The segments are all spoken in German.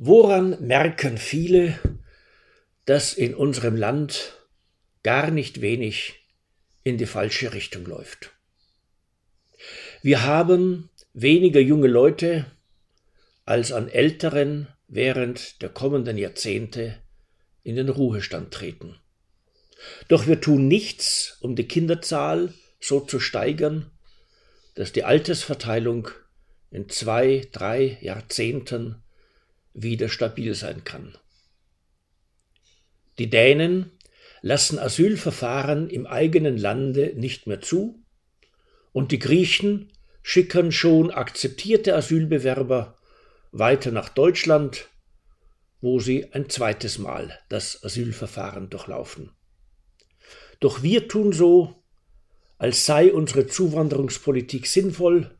Woran merken viele, dass in unserem Land gar nicht wenig in die falsche Richtung läuft? Wir haben weniger junge Leute als an älteren während der kommenden Jahrzehnte in den Ruhestand treten. Doch wir tun nichts, um die Kinderzahl so zu steigern, dass die Altersverteilung in zwei, drei Jahrzehnten wieder stabil sein kann. Die Dänen lassen Asylverfahren im eigenen Lande nicht mehr zu und die Griechen schicken schon akzeptierte Asylbewerber weiter nach Deutschland, wo sie ein zweites Mal das Asylverfahren durchlaufen. Doch wir tun so, als sei unsere Zuwanderungspolitik sinnvoll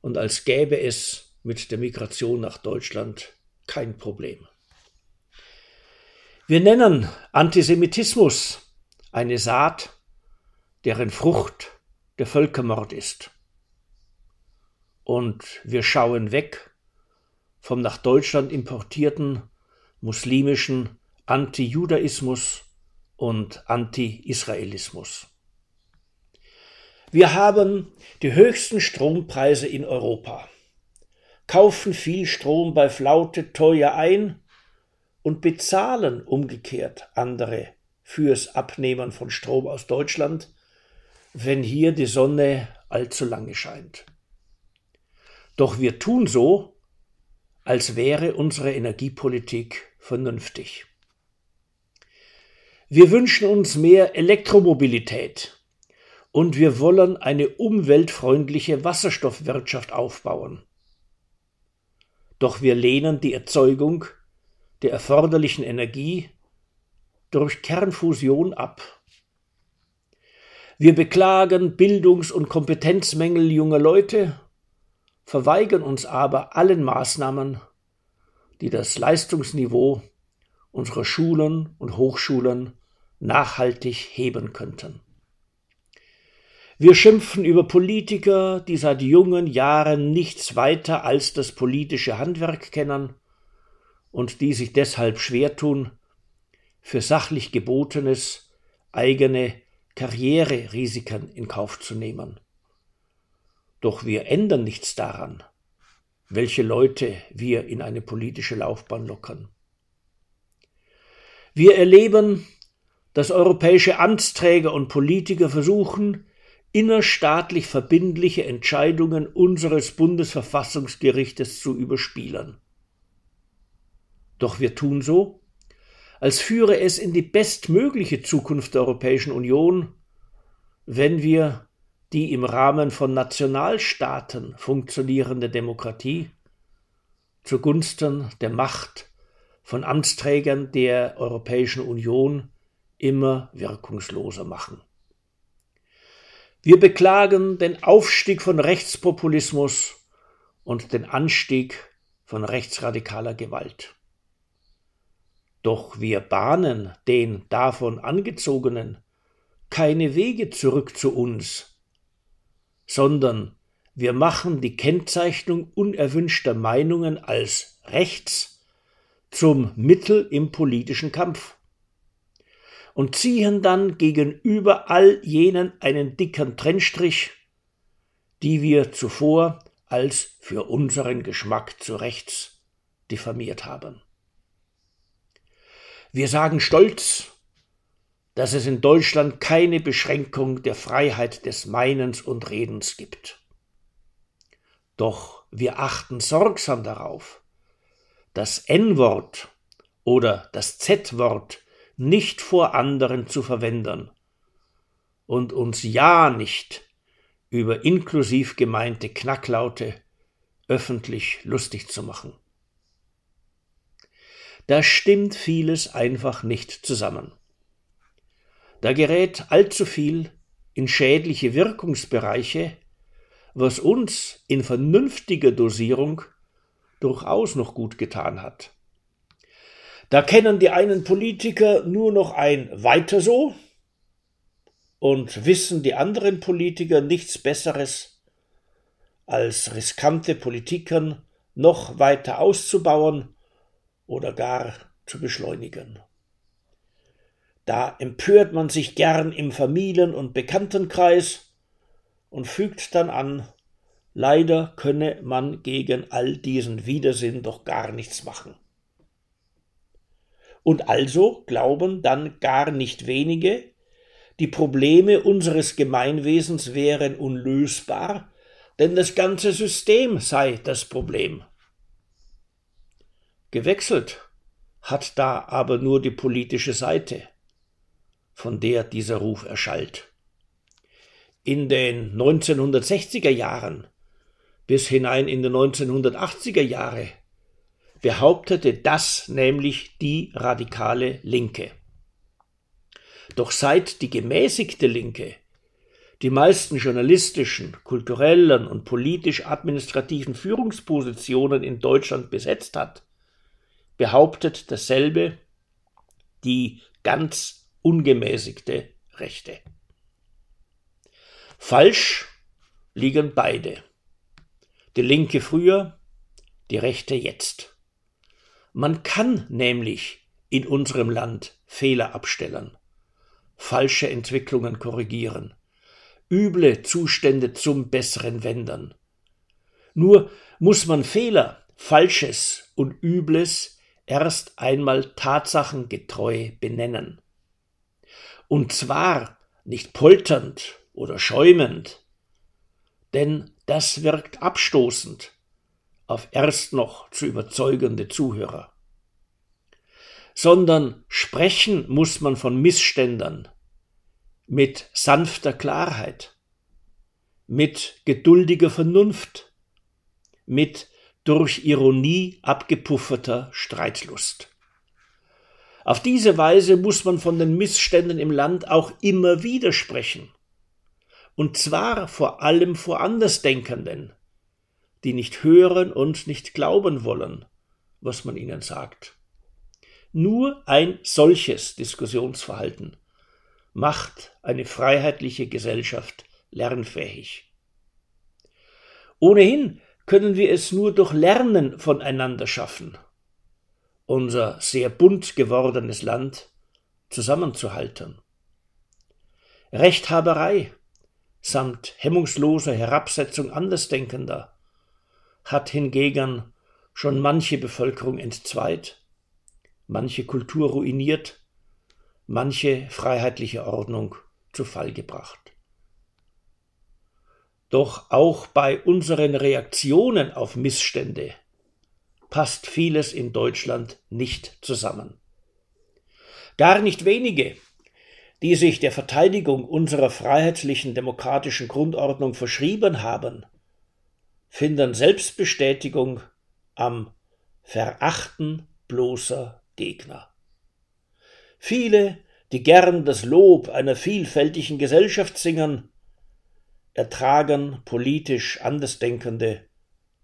und als gäbe es mit der Migration nach Deutschland kein Problem. Wir nennen Antisemitismus eine Saat, deren Frucht der Völkermord ist. Und wir schauen weg vom nach Deutschland importierten muslimischen Antijudaismus und Anti-Israelismus. Wir haben die höchsten Strompreise in Europa kaufen viel Strom bei Flaute teuer ein und bezahlen umgekehrt andere fürs Abnehmen von Strom aus Deutschland, wenn hier die Sonne allzu lange scheint. Doch wir tun so, als wäre unsere Energiepolitik vernünftig. Wir wünschen uns mehr Elektromobilität und wir wollen eine umweltfreundliche Wasserstoffwirtschaft aufbauen doch wir lehnen die Erzeugung der erforderlichen Energie durch Kernfusion ab. Wir beklagen Bildungs- und Kompetenzmängel junger Leute, verweigern uns aber allen Maßnahmen, die das Leistungsniveau unserer Schulen und Hochschulen nachhaltig heben könnten. Wir schimpfen über Politiker, die seit jungen Jahren nichts weiter als das politische Handwerk kennen und die sich deshalb schwer tun, für sachlich Gebotenes eigene Karriererisiken in Kauf zu nehmen. Doch wir ändern nichts daran, welche Leute wir in eine politische Laufbahn lockern. Wir erleben, dass europäische Amtsträger und Politiker versuchen, innerstaatlich verbindliche Entscheidungen unseres Bundesverfassungsgerichtes zu überspielen. Doch wir tun so, als führe es in die bestmögliche Zukunft der Europäischen Union, wenn wir die im Rahmen von Nationalstaaten funktionierende Demokratie zugunsten der Macht von Amtsträgern der Europäischen Union immer wirkungsloser machen. Wir beklagen den Aufstieg von Rechtspopulismus und den Anstieg von rechtsradikaler Gewalt. Doch wir bahnen den davon angezogenen keine Wege zurück zu uns, sondern wir machen die Kennzeichnung unerwünschter Meinungen als rechts zum Mittel im politischen Kampf und ziehen dann gegenüber all jenen einen dicken Trennstrich, die wir zuvor als für unseren Geschmack zu rechts diffamiert haben. Wir sagen stolz, dass es in Deutschland keine Beschränkung der Freiheit des Meinens und Redens gibt. Doch wir achten sorgsam darauf, das N-Wort oder das Z-Wort nicht vor anderen zu verwenden und uns ja nicht über inklusiv gemeinte Knacklaute öffentlich lustig zu machen. Da stimmt vieles einfach nicht zusammen. Da gerät allzu viel in schädliche Wirkungsbereiche, was uns in vernünftiger Dosierung durchaus noch gut getan hat. Da kennen die einen Politiker nur noch ein weiter so und wissen die anderen Politiker nichts Besseres, als riskante Politikern noch weiter auszubauen oder gar zu beschleunigen. Da empört man sich gern im Familien- und Bekanntenkreis und fügt dann an, leider könne man gegen all diesen Widersinn doch gar nichts machen. Und also glauben dann gar nicht wenige, die Probleme unseres Gemeinwesens wären unlösbar, denn das ganze System sei das Problem. Gewechselt hat da aber nur die politische Seite, von der dieser Ruf erschallt. In den 1960er Jahren bis hinein in die 1980er Jahre behauptete das nämlich die radikale Linke. Doch seit die gemäßigte Linke die meisten journalistischen, kulturellen und politisch-administrativen Führungspositionen in Deutschland besetzt hat, behauptet dasselbe die ganz ungemäßigte Rechte. Falsch liegen beide. Die Linke früher, die Rechte jetzt. Man kann nämlich in unserem Land Fehler abstellen, falsche Entwicklungen korrigieren, üble Zustände zum Besseren wendern. Nur muss man Fehler, Falsches und Übles erst einmal tatsachengetreu benennen. Und zwar nicht polternd oder schäumend, denn das wirkt abstoßend auf erst noch zu überzeugende Zuhörer. Sondern sprechen muss man von Missständen mit sanfter Klarheit, mit geduldiger Vernunft, mit durch Ironie abgepufferter Streitlust. Auf diese Weise muss man von den Missständen im Land auch immer wieder sprechen. Und zwar vor allem vor Andersdenkenden, die nicht hören und nicht glauben wollen, was man ihnen sagt. Nur ein solches Diskussionsverhalten macht eine freiheitliche Gesellschaft lernfähig. Ohnehin können wir es nur durch Lernen voneinander schaffen, unser sehr bunt gewordenes Land zusammenzuhalten. Rechthaberei samt hemmungsloser Herabsetzung Andersdenkender hat hingegen schon manche Bevölkerung entzweit, manche Kultur ruiniert, manche freiheitliche Ordnung zu Fall gebracht. Doch auch bei unseren Reaktionen auf Missstände passt vieles in Deutschland nicht zusammen. Gar nicht wenige, die sich der Verteidigung unserer freiheitlichen demokratischen Grundordnung verschrieben haben, finden Selbstbestätigung am Verachten bloßer Gegner. Viele, die gern das Lob einer vielfältigen Gesellschaft singen, ertragen politisch Andersdenkende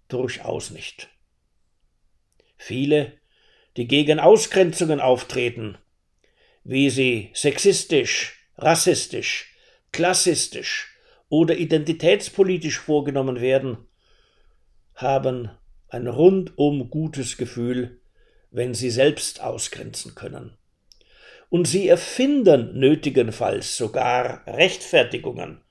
durchaus nicht. Viele, die gegen Ausgrenzungen auftreten, wie sie sexistisch, rassistisch, klassistisch oder identitätspolitisch vorgenommen werden, haben ein rundum gutes Gefühl, wenn sie selbst ausgrenzen können. Und sie erfinden nötigenfalls sogar Rechtfertigungen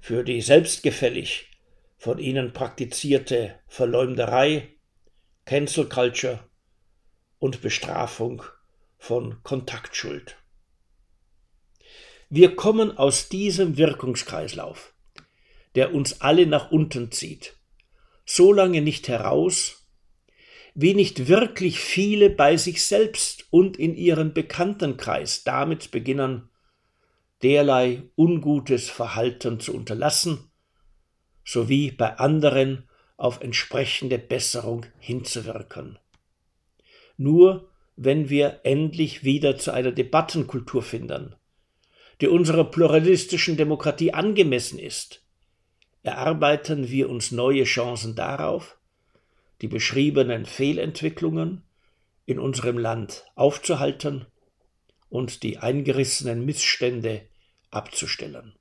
für die selbstgefällig von ihnen praktizierte Verleumderei, Cancel Culture und Bestrafung von Kontaktschuld. Wir kommen aus diesem Wirkungskreislauf, der uns alle nach unten zieht, so lange nicht heraus, wie nicht wirklich viele bei sich selbst und in ihrem Bekanntenkreis damit beginnen, derlei ungutes Verhalten zu unterlassen, sowie bei anderen auf entsprechende Besserung hinzuwirken. Nur wenn wir endlich wieder zu einer Debattenkultur finden, die unserer pluralistischen Demokratie angemessen ist, erarbeiten wir uns neue Chancen darauf, die beschriebenen Fehlentwicklungen in unserem Land aufzuhalten und die eingerissenen Missstände abzustellen.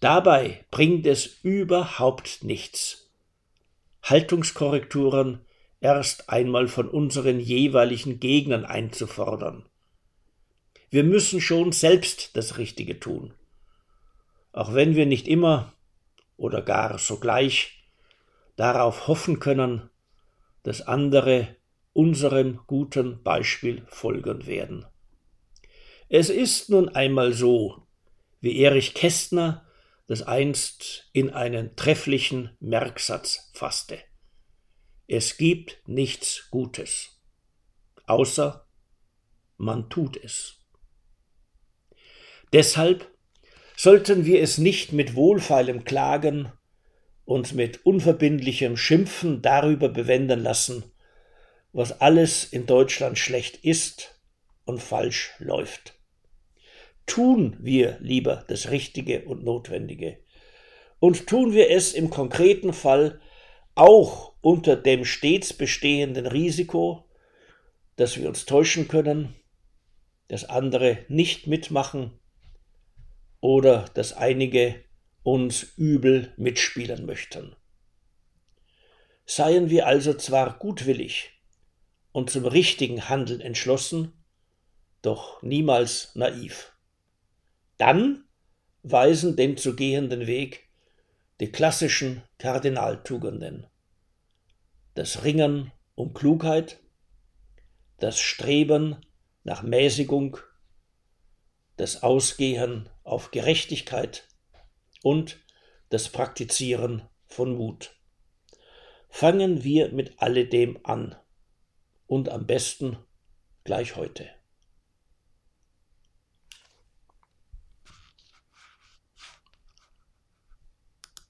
Dabei bringt es überhaupt nichts, Haltungskorrekturen erst einmal von unseren jeweiligen Gegnern einzufordern. Wir müssen schon selbst das Richtige tun, auch wenn wir nicht immer oder gar sogleich darauf hoffen können, dass andere unserem guten Beispiel folgen werden. Es ist nun einmal so, wie Erich Kästner das einst in einen trefflichen Merksatz fasste. Es gibt nichts Gutes, außer man tut es. Deshalb sollten wir es nicht mit wohlfeilem Klagen und mit unverbindlichem Schimpfen darüber bewenden lassen, was alles in Deutschland schlecht ist und falsch läuft tun wir lieber das Richtige und Notwendige. Und tun wir es im konkreten Fall auch unter dem stets bestehenden Risiko, dass wir uns täuschen können, dass andere nicht mitmachen oder dass einige uns übel mitspielen möchten. Seien wir also zwar gutwillig und zum richtigen Handeln entschlossen, doch niemals naiv. Dann weisen den zu gehenden Weg die klassischen Kardinaltugenden. Das Ringen um Klugheit, das Streben nach Mäßigung, das Ausgehen auf Gerechtigkeit und das Praktizieren von Mut. Fangen wir mit alledem an und am besten gleich heute.